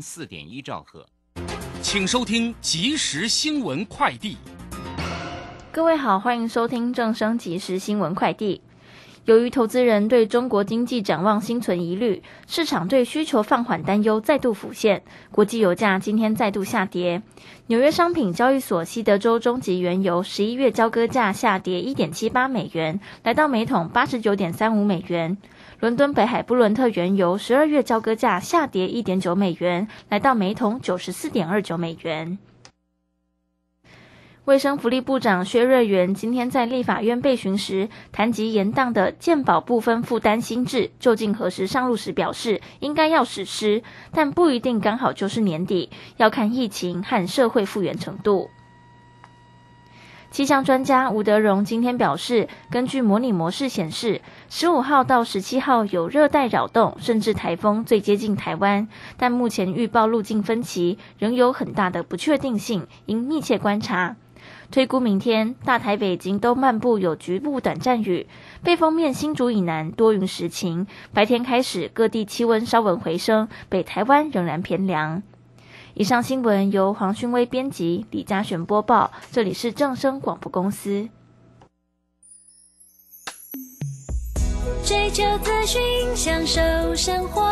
四点一兆赫，请收听即时新闻快递。各位好，欢迎收听正声即时新闻快递。由于投资人对中国经济展望心存疑虑，市场对需求放缓担忧再度浮现，国际油价今天再度下跌。纽约商品交易所西德州中级原油十一月交割价下跌一点七八美元，来到每桶八十九点三五美元。伦敦北海布伦特原油十二月交割价下跌一点九美元，来到每桶九十四点二九美元。卫生福利部长薛瑞元今天在立法院被询时，谈及延宕的健保部分负担新制究竟何时上路时，表示应该要实施，但不一定刚好就是年底，要看疫情和社会复原程度。气象专家吴德荣今天表示，根据模拟模式显示，十五号到十七号有热带扰动，甚至台风最接近台湾，但目前预报路径分歧，仍有很大的不确定性，应密切观察。推估明天大台北、京东漫步有局部短暂雨，背风面新竹以南多云时晴。白天开始各地气温稍稳回升，北台湾仍然偏凉。以上新闻由黄勋威编辑，李嘉璇播报。这里是正声广播公司。追求资讯，享受生活，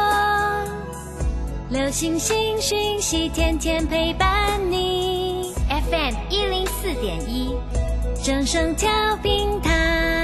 流星星讯息，天天陪伴你。FM 一零四点一，正声调频台。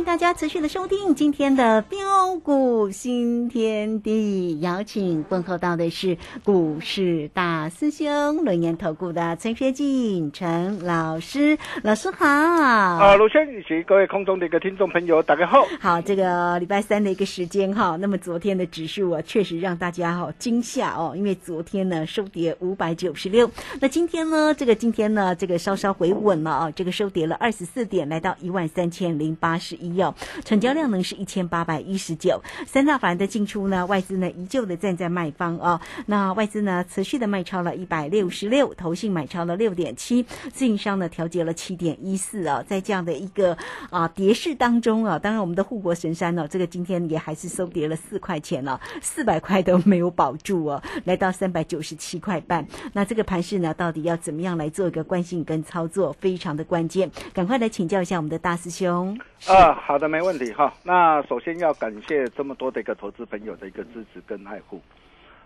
迎大家持续的收听今天的标股新天地，邀请问候到的是股市大师兄轮研投顾的陈学进陈老师，老师好。啊，卢轩以及各位空中的一个听众朋友，大家好。好，这个礼拜三的一个时间哈，那么昨天的指数啊，确实让大家哈惊吓哦，因为昨天呢收跌五百九十六，那今天呢，这个今天呢，这个稍稍回稳了啊，这个收跌了二十四点，来到一万三千零八十。一哦，成交量呢是一千八百一十九，三大法人的进出呢，外资呢依旧的站在卖方哦，那外资呢持续的卖超了一百六十六，投信买超了六点七，自营商呢调节了七点一四啊，在这样的一个啊跌势当中啊，当然我们的护国神山呢，这个今天也还是收跌了四块钱了，四百块都没有保住哦，来到三百九十七块半，那这个盘势呢，到底要怎么样来做一个关心跟操作，非常的关键，赶快来请教一下我们的大师兄。啊。好的，没问题哈。那首先要感谢这么多的一个投资朋友的一个支持跟爱护，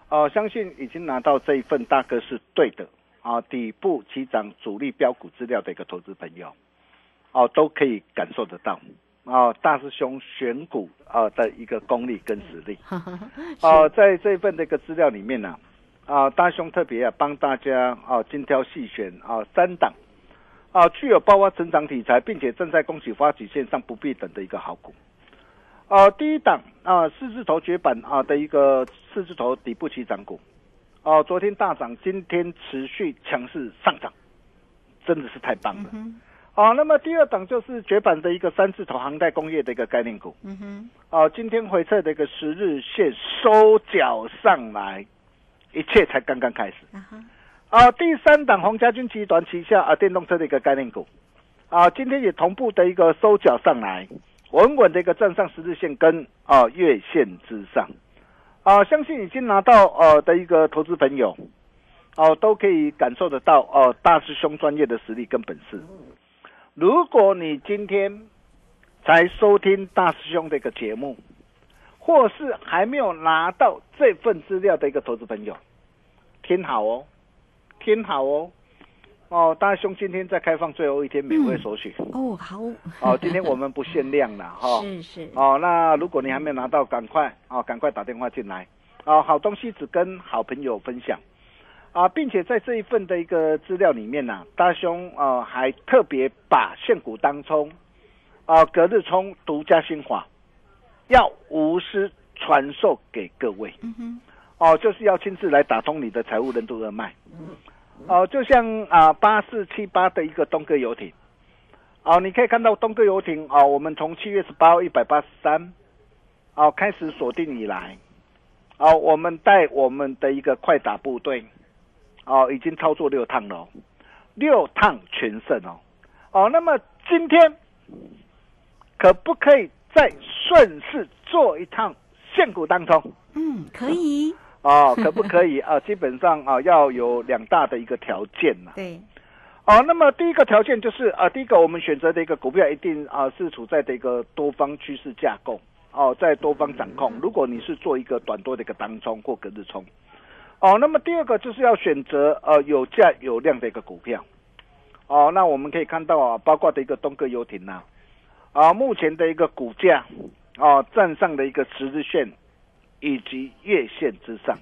哦，相信已经拿到这一份大哥是对的。啊，底部起涨主力标股资料的一个投资朋友，哦，都可以感受得到。啊，大师兄选股啊的一个功力跟实力，哦，在这一份的一个资料里面呢，啊，大兄特别啊帮大家啊精挑细选啊三档。啊，具有爆发成长题材，并且正在恭喜发起线上不必等的一个好股。啊，第一档啊，四字头绝版啊的一个四字头底部起涨股。哦，昨天大涨，今天持续强势上涨，真的是太棒了。哦，那么第二档就是绝版的一个三字头航太工业的一个概念股。嗯哼，哦，今天回撤的一个十日线收脚上来，一切才刚刚开始。啊啊，第三档洪家军集团旗下啊电动车的一个概念股，啊，今天也同步的一个收缴上来，稳稳的一个站上十日线跟啊月线之上，啊，相信已经拿到呃的一个投资朋友，哦、都可以感受得到哦、大师兄专业的实力跟本事。如果你今天才收听大师兄的一个节目，或是还没有拿到这份资料的一个投资朋友，听好哦，听好哦，哦，大兄今天在开放最后一天免费索取、哦，好，哦，今天我们不限量了 哈。是是，哦，那如果你还没有拿到，赶快哦，赶快打电话进来。哦，好东西只跟好朋友分享。啊，并且在这一份的一个资料里面呢、大兄呃还特别把现股当冲啊、隔日冲独家精华，要无私传授给各位。嗯哼，哦，就是要亲自来打通你的财务任督二脉哦，就像啊八四七八的一个东哥游艇。哦，你可以看到东哥游艇哦，我们从七月十八号一百八十三，哦开始锁定以来，哦，我们带我们的一个快打部队，哦，已经操作六趟了、哦，六趟全胜哦，哦，那么今天可不可以再顺势做一趟限股当中？嗯，可以，哦，可不可以啊？基本上啊，要有两大的一个条件呐、对，哦，那么第一个条件就是啊，第一个我们选择的一个股票一定啊是处在的一个多方趋势架构哦，在多方掌控。如果你是做一个短多的一个当冲或隔日冲，哦，那么第二个就是要选择呃有价有量的一个股票。哦，那我们可以看到啊，包括的一个东哥游艇呐、啊，目前的一个股价啊站上的一个十日线以及月线之上。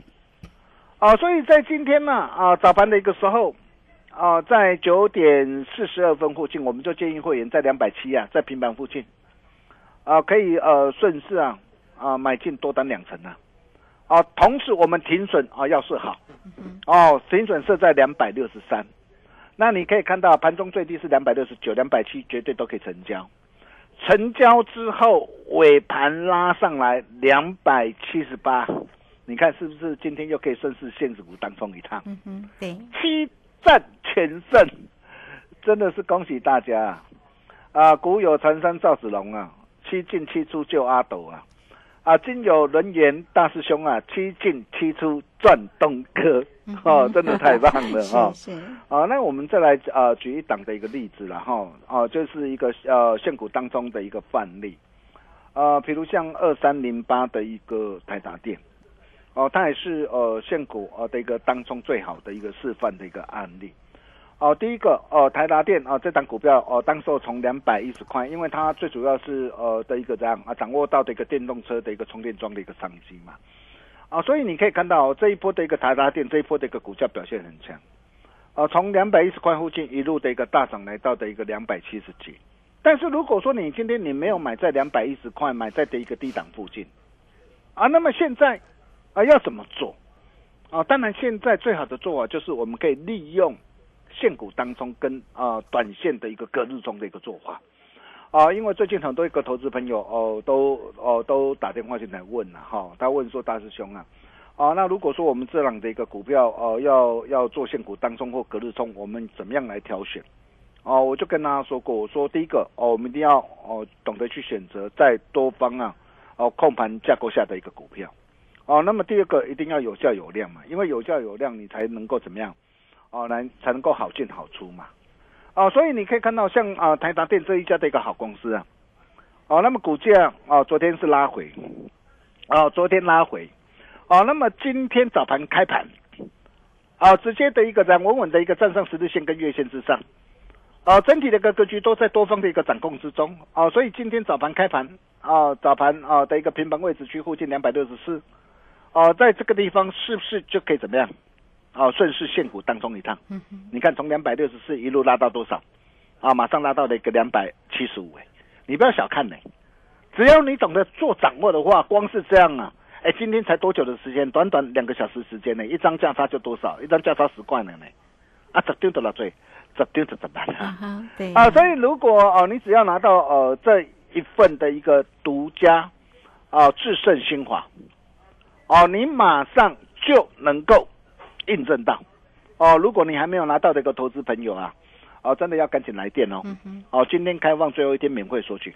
啊，所以在今天呢啊早盘的一个时候。啊，在九点四十二分附近，我们就建议会员在两百七啊，在平板附近，啊，可以呃顺势啊啊买进多单两成啊，啊，同时我们停损啊要设好，哦，停损设在两百六十三，那你可以看到盘中最低是两百六十九、两百七，绝对都可以成交，成交之后尾盘拉上来两百七十八，你看是不是今天又可以顺势限制股当中一趟？嗯哼，对，七战全胜，真的是恭喜大家啊！啊，古有传山赵子龙啊，七进七出救阿斗啊！啊，今有人言大师兄啊，七进七出赚东哥 哦，真的太棒了 哦！是是，啊，那我们再来呃举一档的一个例子了哈，哦、就是一个呃现股当中的一个范例，呃，比如像二三零八的一个台达电，哦，它也是呃现股呃的一个当中最好的一个示范的一个案例。哦，第一个哦，台达电哦，这档股票哦，当时候从两百一十块，因为它最主要是呃的一个这样啊，掌握到的一个电动车的一个充电桩的一个商机嘛，啊，所以你可以看到、这一波的一个台达电这一波的一个股价表现很强，啊，从两百一十块附近一路的一个大涨来到的一个两百七十几，但是如果说你今天你没有买在两百一十块，买在的一个低档附近，啊，那么现在啊要怎么做？啊，当然现在最好的做法就是我们可以利用现股当中跟啊、短线的一个隔日中的一个做法。啊，因为最近很多一个投资朋友哦，都哦都打电话进来问了哈，他问说大师兄啊，啊，那如果说我们这样的一个股票哦、要要做现股当中或隔日冲，我们怎么样来挑选？哦，我就跟他说过，我说第一个哦，我们一定要哦懂得去选择在多方啊哦控盘架构下的一个股票。哦，那么第二个一定要有价有量嘛，因为有价有量，你才能够怎么样？哦，来才能够好进好出嘛。哦，所以你可以看到像啊、台达电这一家的一个好公司啊，哦，那么股价哦昨天是拉回，哦昨天拉回，哦，那么今天早盘开盘，啊直接的一个站稳稳的一个站上十日线跟月线之上，啊整体的一个格局都在多方的一个掌控之中，啊所以今天早盘开盘啊早盘啊的一个平盘位置区附近两百六十四，哦在这个地方是不是就可以怎么样？哦，顺势现股当中一趟，你看从两百六十四一路拉到多少？啊，马上拉到了一个两百七十五，哎，你不要小看呢、只要你懂得做掌握的话，光是这样啊，哎，今天才多久的时间？短短两个小时时间呢，一张价差就多少？一张价差十块了呢，啊，十丢多少最？这丢着怎么办啊啊？对啊，所以如果哦，你只要拿到呃这一份的一个独家啊制胜精华，哦，你马上就能够印证到哦。如果你还没有拿到的一个投资朋友啊，哦，真的要赶紧来电哦。嗯，哦，今天开放最后一天免费索取。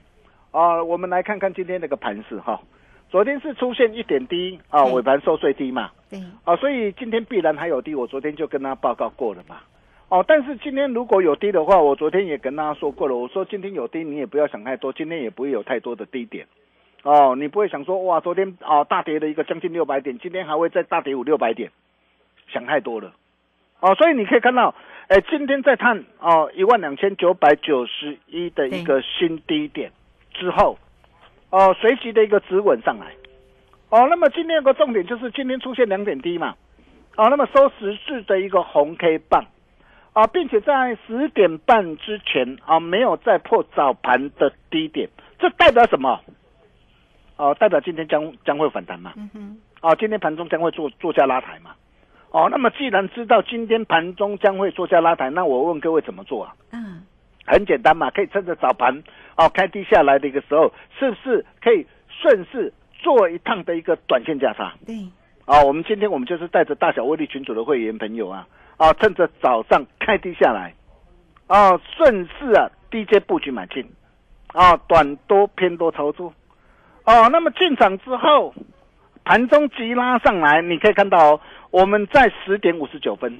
啊，我们来看看今天那个盘势哈。昨天是出现一点低啊，对尾盘收最低嘛。对，啊，所以今天必然还有低，我昨天就跟他报告过了嘛。哦，但是今天如果有低的话，我昨天也跟大家说过了，我说今天有低，你也不要想太多，今天也不会有太多的低点。哦，你不会想说哇，昨天啊大跌了一个将近六百点，今天还会再大跌五六百点，想太多了。哦，所以你可以看到，哎，今天在探哦一万两千九百九十一的一个新低点之后，哦随即的一个止稳上来。哦，那么今天有个重点就是今天出现两点低嘛，啊，那么收十字的一个红 K 棒，啊，并且在十点半之前啊没有再破早盘的低点，这代表什么？哦、代表今天将将会反弹嘛？嗯哼，哦，今天盘中将会做做下拉抬嘛？哦，那么既然知道今天盘中将会做下拉抬，那我问各位怎么做啊？嗯，很简单嘛，可以趁着早盘哦开低下来的一个时候，是不是可以顺势做一趟的一个短线价差？对，啊，我们今天我们就是带着大小威力群组的会员朋友啊，啊，趁着早上开低下来，啊，顺势啊低阶布局买进，啊，短多偏多操作，哦、那么进场之后，盘中急拉上来，你可以看到，我们在十点五十九分。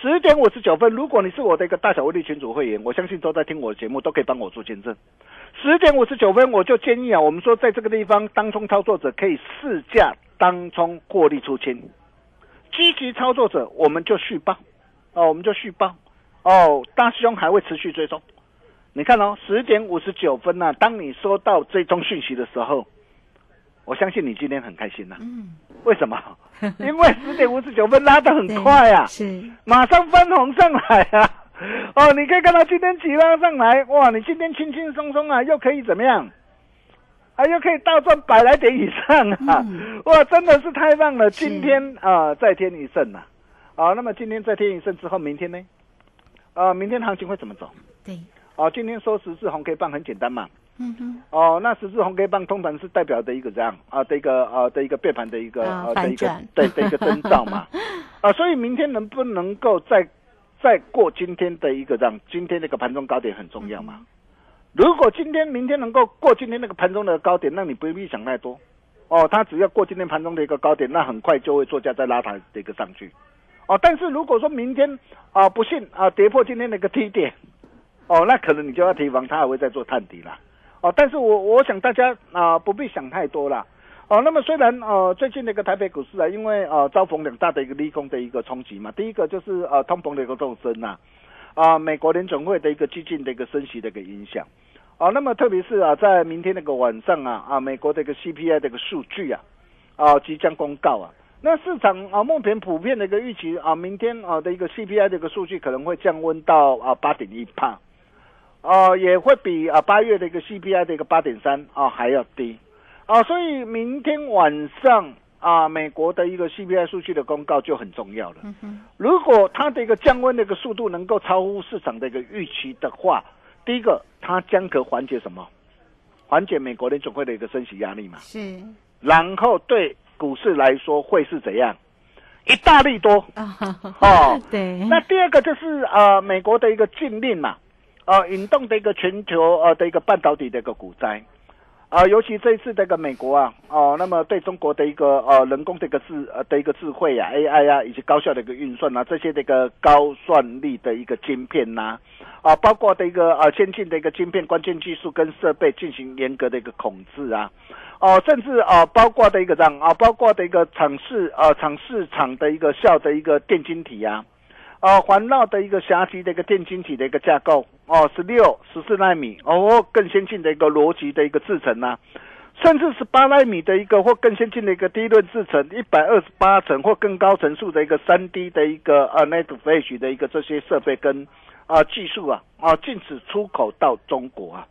十点五十九分，如果你是我的一个大小威力群组会员，我相信都在听我的节目，都可以帮我做见证。十点五十九分，我就建议啊，我们说在这个地方，当冲操作者可以试驾当冲获利出清，积极操作者我们就续报，哦，我们就续报，哦，大师兄还会持续追踪。你看哦，十点五十九分呢、当你收到这宗讯息的时候，我相信你今天很开心呐、嗯，为什么？因为十点五十九分拉得很快啊，是，马上翻红上来啊！哦，你可以看到今天急拉上来，哇！你今天轻轻松松啊，又可以怎么样？啊，又可以大赚百来点以上啊！嗯哇，真的是太棒了！今天啊、再添一胜呐、啊！那么今天再添一胜之后，明天呢？啊，明天行情会怎么走？对，哦、今天收十字红 K 棒很简单嘛。嗯哼，哦，那十字红 K 棒通常是代表的一个这样？啊的一个啊的一个变盘的一个啊呃的一个对的一个征兆嘛，啊，所以明天能不能够再再过今天的一个这样，今天那个盘中高点很重要嘛。如果今天明天能够过今天那个盘中的高点，那你不必想太多，哦，它只要过今天盘中的一个高点，那很快就会作价再拉抬的一个上去，哦，但是如果说明天啊不幸啊跌破今天那个低点，哦，那可能你就要提防它还会再做探底啦。哦，但是我我想大家啊、不必想太多啦。哦，那么虽然呃最近的一个台北股市啊，因为呃遭逢两大的一个利空的一个冲击嘛，第一个就是呃通膨的一个骤升呐，啊、美国联准会的一个激进的一个升息的一个影响，啊，那么特别是啊在明天那个晚上啊啊美国的一个 CPI 的一个数据啊啊即将公告啊，那市场啊目前普遍的一个预期啊明天啊的一个 CPI 的一个数据可能会降温到啊八点一帕。哦，也会比啊八月的一个 CPI 的一个八点三啊还要低啊，所以明天晚上啊美国的一个 CPI 数据的公告就很重要了。如果它的一个降温的一个速度能够超乎市场的一个预期的话，第一个它将可缓解什么？缓解美国联总会的一个升息压力嘛。是，然后对股市来说会是怎样？一大利多啊，哦。对，那第二个就是呃美国的一个禁令嘛，呃引动的一个全球呃的一个半导体的一个股灾，啊、尤其这一次这个美国啊，哦、那么对中国的一个呃人工的一个智呃的一个智慧啊 AI 啊，以及高效的一个运算啊，这些的一个高算力的一个晶片呐、啊，包括的一个呃先进的一个晶片关键技术跟设备进行严格的一个控制啊，哦、甚至啊、包括的一个这样啊，包括的一个厂市呃厂市场的一个效的一个电晶体啊。呃，环绕的一个狭级的一个电晶体的一个架构哦，十六、十四纳米哦，更先进的一个逻辑的一个制程呐、甚至是八纳米的一个或更先进的一个低论制程，一百二十八层或更高层数的一个三 D 的一个呃 Net Flash 的一个这些设备跟啊、技术啊啊禁止出口到中国啊，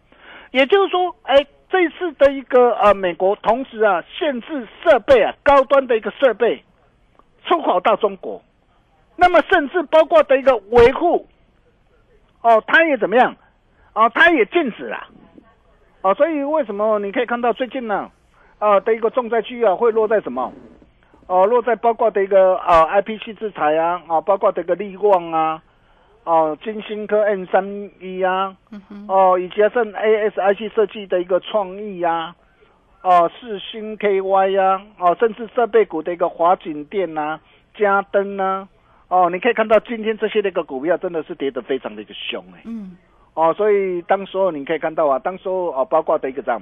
也就是说，哎，这次的一个呃美国同时啊限制设备啊高端的一个设备出口到中国。那么甚至包括的一个维护哦，它也怎么样？哦，它也禁止了。哦，所以为什么你可以看到最近呢？啊的一个重灾区啊，会落在什么？哦，落在包括的一个啊 IPC 制裁啊，啊，包括的一个力旺啊，哦，金星科 N 三一啊，哦，以及像 ASIC 设计的一个创意呀，哦，四星 KY 呀，哦，甚至设备股的一个华景电呐、嘉登呐，哦，你可以看到今天这些的一个股票真的是跌得非常的一个凶哎，嗯，哦，所以当时候你可以看到啊，当时候哦，包括的一个这样，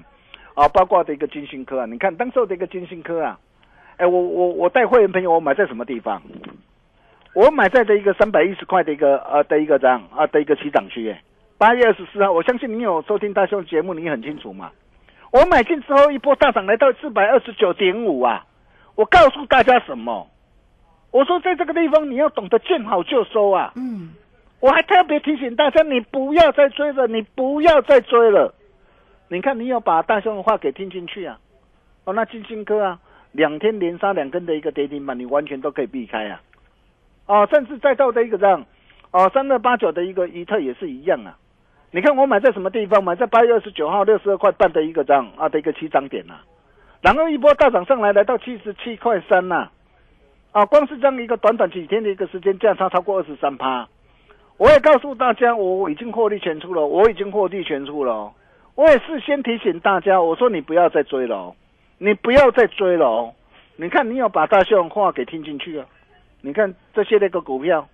啊，包括的一个金星科啊，你看当时候的一个金星科啊，哎，我我我带会员朋友，我买在什么地方？我买在的一个三百一十块的一个呃的一个这样啊的一个起涨区，哎，八月二十四号，我相信你有收听大兄节目，你很清楚嘛。我买进之后一波大涨来到四百二十九点五啊，我告诉大家什么？我说在这个地方你要懂得见好就收啊。嗯，我还特别提醒大家，你不要再追了，你不要再追了。你看，你有把大兄的话给听进去啊？哦，那金星科啊，两天连杀两根的一个跌停板，你完全都可以避开啊。哦，甚至再到的一个这样，哦，三二八九的一个一特也是一样啊。你看我买在什么地方？买在八月二十九号六十二块半的一个这样啊的一个起涨点呐、然后一波大涨上来，来到七十七块三呐。啊，啊光是这样一个短短几天的一个时间，价差超过二十三趴。我也告诉大家，我已经获利全出了，我已经获利全出了。我也事先提醒大家，我说你不要再追了，你不要再追了。你看，你有把大秀话给听进去啊？你看这些那个股票，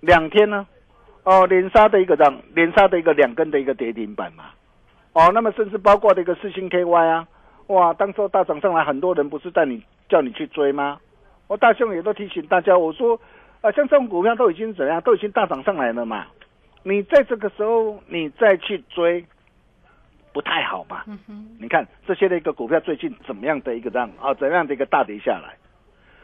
两天呢，哦，连杀的一个涨，连杀的一个两根的一个跌停板嘛。哦，那么甚至包括的一个四星 KY 啊，哇，当时大涨上来，很多人不是带你叫你去追吗？我大兄也都提醒大家，我说，啊，像这种股票都已经怎样，都已经大涨上来了嘛，你在这个时候你再去追，不太好嘛。你看这些的一个股票最近怎么样的一个这样啊，怎样的一个大跌下来？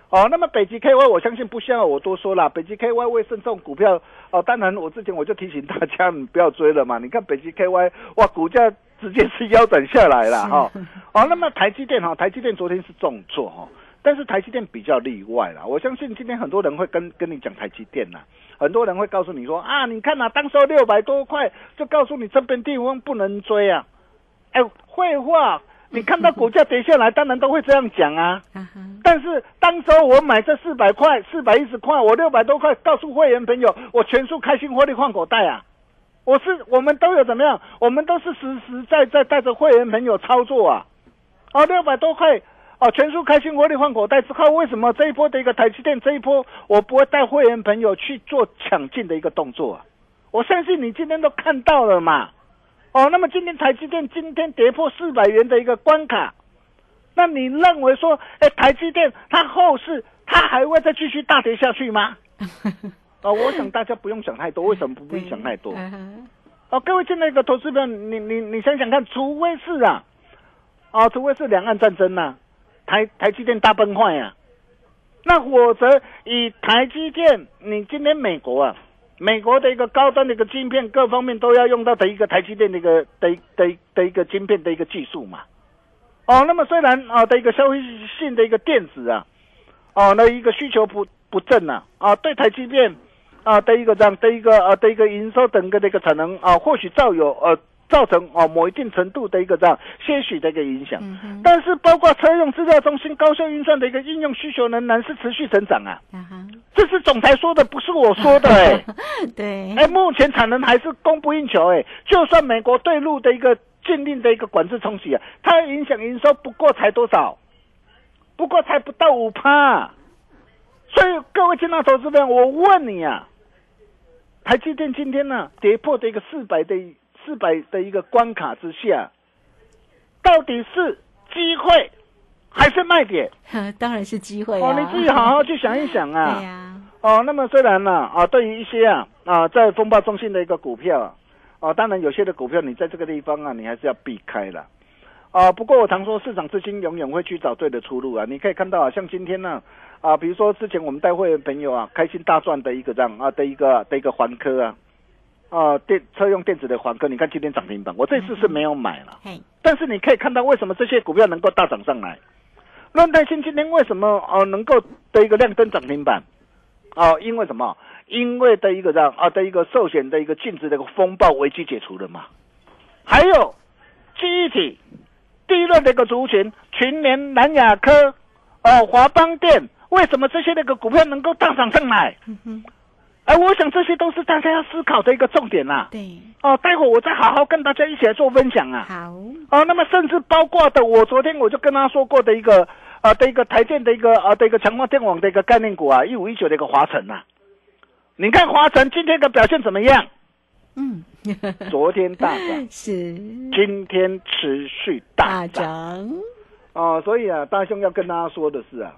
哦，那么北极 KY 我相信不需要我多说了，北极 KY 为胜这种股票哦，当然我之前我就提醒大家你不要追了嘛。你看北极 KY 哇，股价直接是腰斩下来了哈、哦，那么台积电哈、台积电昨天是重挫哈、但是台积电比较例外啦。我相信今天很多人会跟跟你讲台积电呐，很多人会告诉你说啊，你看呐、当时候六百多块就告诉你这边地方不能追啊。哎，废话，你看到股价跌下来，当然都会这样讲啊。但是当时候我买这四百块、四百一十块，我六百多块，告诉会员朋友，我全数开心获利换口袋啊！我是我们都有怎么样？我们都是实实在在带着会员朋友操作啊！哦，六百多块哦，全数开心获利换口袋之后，为什么这一波的一个台积电这一波，我不会带会员朋友去做抢进的一个动作啊？我相信你今天都看到了嘛。哦，那么今天台积电今天跌破四百元的一个关卡，那你认为说，哎，台积电它后市它还会再继续大跌下去吗？哦，我想大家不用想太多，为什么不必想太多？哦，各位进来的投资者，你你你想想看，除非是啊，哦，除非是两岸战争呐、台台积电大崩坏呀、那否则以台积电，你今天美国啊，美国的一个高端的一个晶片，各方面都要用到的一个台积电的一个的的的一个晶片的一个技术嘛。哦，那么虽然啊的一个消费性的一个电子啊，哦，那一个需求不不振呐、啊，对台积电啊的一个这样的一个啊的一个营收整个的一个产能啊，或许造有呃造成哦某一定程度的一个这样些许的一个影响。但是包括车用资料中心高效运算的一个应用需求仍然是持续成长啊，这是总裁说的，不是我说的哎、对，哎，目前产能还是供不应求哎，就算美国对陆的一个禁令的一个管制冲击啊，它影响营收不过才多少？不过才不到五趴。所以各位进到投资者，我问你啊，台积电今天呢、跌破的一个四百的四百的一个关卡之下，到底是机会还是卖点？当然是机会哦，啊，你自己好好去想一想啊。对呀，哦，那么虽然呢，啊，对于一些啊啊在风暴中心的一个股票啊，哦，当然有些的股票你在这个地方啊，你还是要避开了。啊，不过我常说，市场资金永远会去找对的出路啊。你可以看到啊，像今天呢，啊，比如说之前我们带会员朋友啊，开心大赚的一个这样啊的一个的一个环科啊，啊电车用电子的环科，你看今天涨停板，我这次是没有买了。嘿，但是你可以看到为什么这些股票能够大涨上来？论泰新今天为什么哦、能够的一个亮灯涨停板？哦，因为什么？因为的一个这样啊的一个寿险的一个净值的一个风暴危机解除了嘛？还有记忆体、低润的一个族群，群联、南亚科、哦华邦电，为什么这些那个股票能够大涨上来？哎，我想这些都是大家要思考的一个重点呐、对，哦，待会我再好好跟大家一起来做分享啊。好，哦，那么甚至包括的，我昨天我就跟他说过的一个啊的一个台建的一个啊的一个强化电网的一个概念股啊，一五一九的一个华晨呐、你看华晨今天的表现怎么样？嗯，昨天大涨，是。今天持续大。涨，哦，所以啊，大兄要跟大家说的是啊，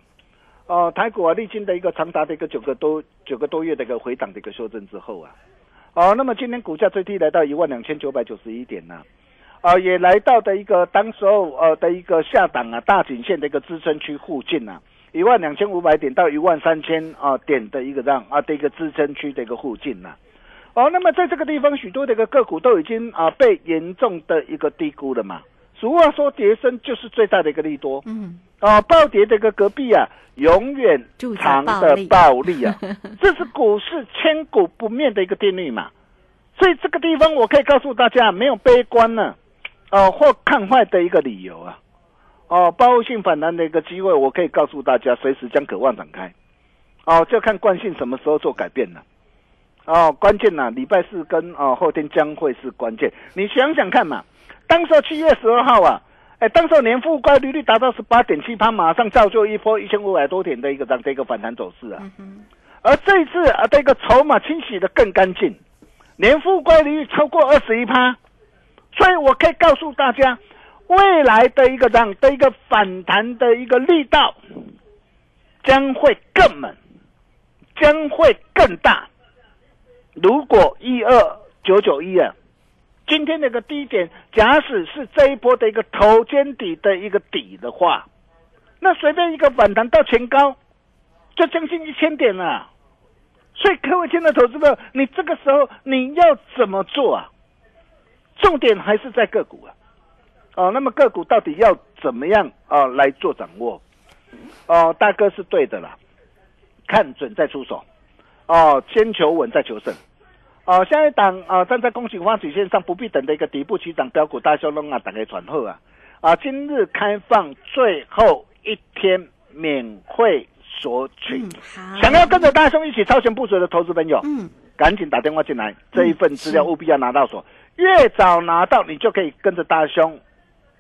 哦，台股啊历经的一个长达的一个九个多九个多月的一个回档的一个修正之后啊，哦，那么今天股价最低来到一万两千九百九十一点呐、啊，也来到的一个当时候呃的一个下档啊大颈线的一个支撑区附近呐、啊，一万两千五百点到一万三千啊点的一个让啊的一个支撑区的一个附近呐、哦，那么在这个地方，许多的一个个股都已经啊被严重的一个低估了嘛。俗话说，跌升就是最大的一个利多。嗯，啊，暴跌的一个隔壁啊，永远住着藏的暴利啊，这是股市千古不灭的一个定律嘛。所以这个地方，我可以告诉大家，没有悲观呢，哦、或看坏的一个理由啊。哦，报复性反弹的一个机会，我可以告诉大家，随时将渴望展开。哦，就看惯性什么时候做改变了。哦，关键呐、礼拜四跟哦后天将会是关键。你想想看嘛，当时候七月十二号啊，哎，当时候年复乖离率达到十八点七趴，马上造就一波一千五百多点的一个这样的一个反弹走势啊。而这一次啊，这个筹码清洗的更干净，年复乖离率超过二十一趴，所以我可以告诉大家，未来的一个这样的一个反弹的一个力道将会更猛，将会更大。如果一二九九一啊，今天那个低点，假使是这一波的一个头肩底的一个底的话，那随便一个反弹到前高，就将近一千点了。所以各位亲爱的投资者，你这个时候你要怎么做啊？重点还是在个股啊。哦，那么个股到底要怎么样啊、来做掌握？哦，大哥是对的啦，看准再出手。哦，先求稳再求胜。哦，下一档啊、站在恭喜发起线上不必等的一个底部起涨标股大修龙啊，打开传后啊啊！今日开放最后一天免费索取，嗯，想要跟着大兄一起超前部署的投资朋友，嗯，赶紧打电话进来，这一份资料务必要拿到手，越早拿到，你就可以跟着大兄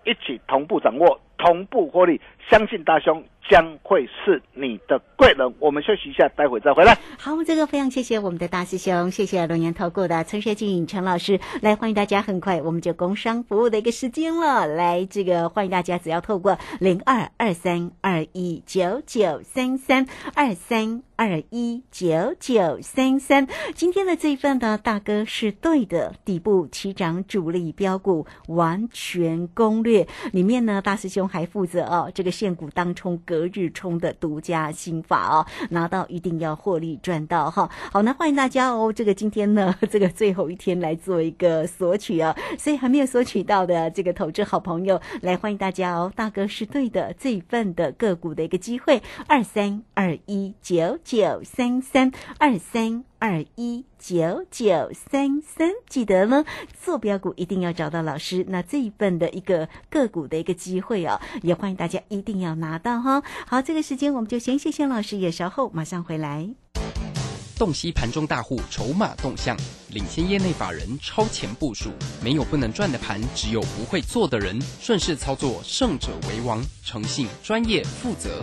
一起同步掌握、同步获利。相信大兄将会是你的贵人。我们休息一下，待会再回来。好，这个非常谢谢我们的大师兄，谢谢龙岩投顾的陈学静陈老师，来欢迎大家，很快我们就工商服务的一个时间了，来这个欢迎大家，只要透过零二二三二一九九三三二三二一九九三三，今天的这一份呢，大哥是对的，底部起涨主力标股完全攻略里面呢，大师兄还负责哦这个现股当冲隔日冲的独家心法哦，拿到一定要获利赚到哈。好，那欢迎大家哦，这个今天呢，这个最后一天来做一个索取啊，所以还没有索取到的这个投资好朋友，来欢迎大家哦，大哥是对的，这一份的个股的一个机会，二三二一九九三三二三。二一九九三三，记得呢，做标股一定要找到老师。那这一份的一个个股的一个机会哦，也欢迎大家一定要拿到哈。好，这个时间我们就先谢谢老师，也稍后马上回来。洞悉盘中大户筹码动向，领先业内法人超前部署。没有不能赚的盘，只有不会做的人。顺势操作，胜者为王。诚信、专业、负责。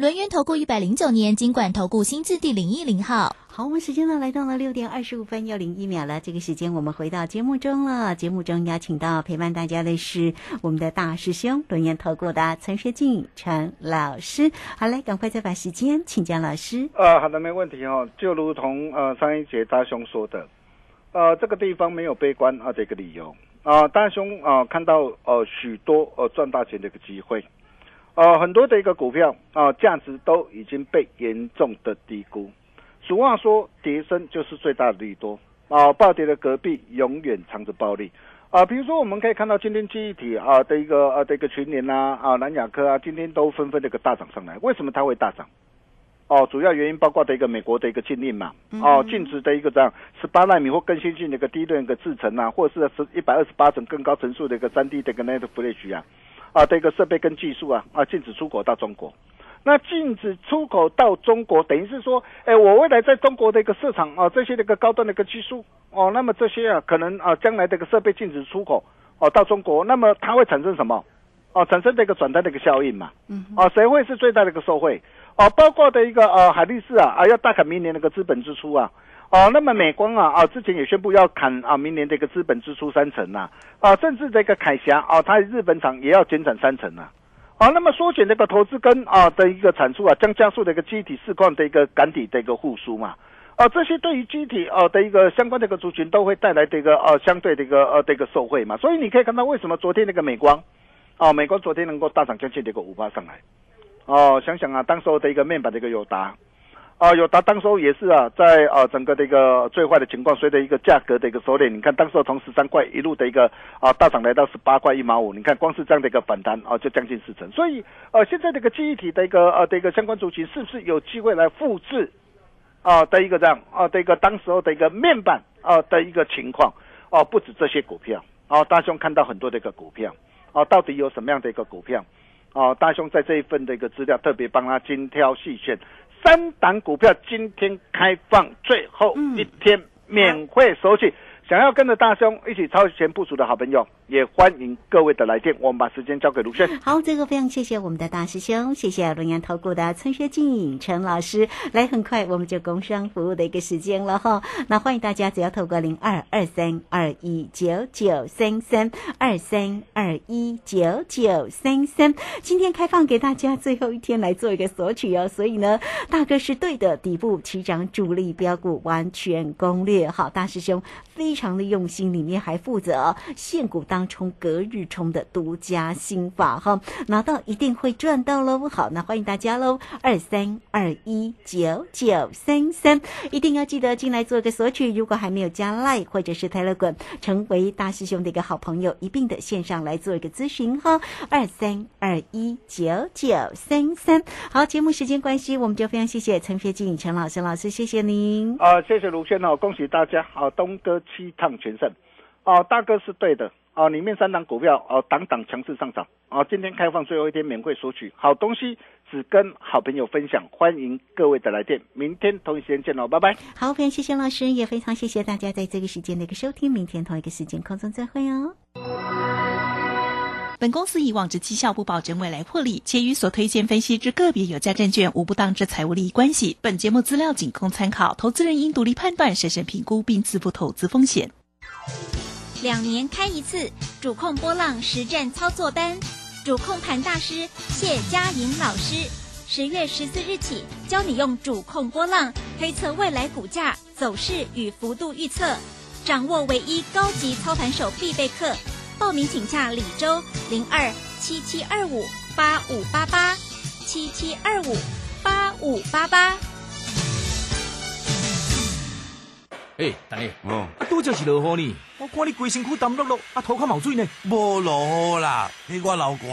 轮源投顾一百零九年金管投顾新字第零一零号。好，我们时间呢来到了六点二十五分又零一秒了。这个时间我们回到节目中了。节目中邀请到陪伴大家的是我们的大师兄轮研投顾的陈学进陈老师。好嘞，赶快再把时间请教老师。呃，好的，没问题哦。就如同呃上一节大兄说的，呃，这个地方没有悲观啊的一个理由啊、大兄啊、看到呃许多呃赚大钱的一个机会，呃很多的一个股票啊、价值都已经被严重的低估。俗话说，跌升就是最大的利多啊，暴跌的隔壁永远藏着暴利。啊，比如说我们可以看到今天记忆体啊的一个呃的一个群联呐啊南亚科啊，今天都纷纷的一个大涨上来。为什么它会大涨？哦，主要原因包括的一个美国的一个禁令嘛，哦，禁止的一个这样十八纳米或更先进的一个低端一个制程啊，或者是十一百二十八层更高层数的一个三 D 的一个 Net Flash 啊，啊的一个设备跟技术啊啊禁止出口到中国。那禁止出口到中国，等于是说，哎，我未来在中国的一个市场啊，这些的一个高端的一个技术哦，那么这些啊，可能啊，将来这个设备禁止出口哦到中国，那么它会产生什么？哦，产生这个转单的一个效应嘛。嗯。哦，谁会是最大的一个受惠？哦，包括的一个呃海力士啊啊要大砍明年那个资本支出啊。哦，那么美光啊啊之前也宣布要砍啊明年的一个资本支出三成呐啊，甚至这个凯霞啊，它日本厂也要减产三成啊。啊，那么缩减这个投资跟啊的一个产出啊，将加速的一个机体市况的一个赶底的一个复苏嘛。啊，这些对于机体啊的一个相关的一个族群都会带来这个呃相对的一个呃的一个受惠嘛。所以你可以看到为什么昨天那个美光，啊美光昨天能够大涨将近这个五八上来。哦，想想啊，当时候的一个面板的一个友达，啊友达当时候也是啊，在啊整个的一个最坏的情况，随着一个价格的一个收敛，你看当时候从十三块一路的一个啊大涨来到十八块一毛五，你看光是这样的一个反弹啊，就将近四成。所以呃，现在这个记忆体的一个呃的一个相关族群，是不是有机会来复制啊的一个这样啊的一个当时候的一个面板啊的一个情况？哦、不止这些股票，哦，大兄看到很多的一个股票，哦，到底有什么样的一个股票？哦，大兄在这一份的一个资料特别帮他精挑细选，三档股票今天开放最后一天免费索取。想要跟着大兄一起超前部署的好朋友，也欢迎各位的来电。我们把时间交给卢轩。好，这个非常谢谢我们的大师兄，谢谢龙岩投顾的陈学进陈老师。来，很快我们就工商服务的一个时间了哈。那欢迎大家只要透过零二二三二一九九三三二三二一九九三三，今天开放给大家最后一天来做一个索取哦。所以呢，大哥是对的，底部起涨主力标股完全攻略。好，大师兄非常的用心，里面还负责现股当冲、隔日冲的独家心法哈，拿到一定会赚到喽。好，那欢迎大家喽，二三二一九九三三，一定要记得进来做个索取。如果还没有加 Line 或者是 Telegram，成为大师兄的一个好朋友，一并的线上来做一个咨询哈，二三二一九九三三。好，节目时间关系，我们就非常谢谢陈学进陈老师老师，谢谢您。啊、谢谢卢先哦，恭喜大家啊，东哥七趟全胜，哦、大哥是对的。哦、里面三档股票哦、档档强势上涨。哦、今天开放最后一天免费索取，好东西只跟好朋友分享，欢迎各位的来电，明天同一时间见喽，拜拜。好，非常谢谢老师，也非常谢谢大家在这个时间的一个收听，明天同一个时间空中再会哦。本公司以往之绩效不保证未来获利，且与所推荐分析之个别有价证券无不当之财务利益关系。本节目资料仅供参考，投资人应独立判断、审慎评估并自负投资风险。两年开一次主控波浪实战操作班，主控盘大师谢佳莹老师，十月十四日起教你用主控波浪推测未来股价走势与幅度预测，掌握唯一高级操盘手必备课。报名请洽李周零二七七二五八五八八七七二五八五八八。哎，大爷，哦，啊，拄则是落雨呢，我看你规身躯澹漉漉，啊，头壳冒水呢。无落雨啦，迄我流汗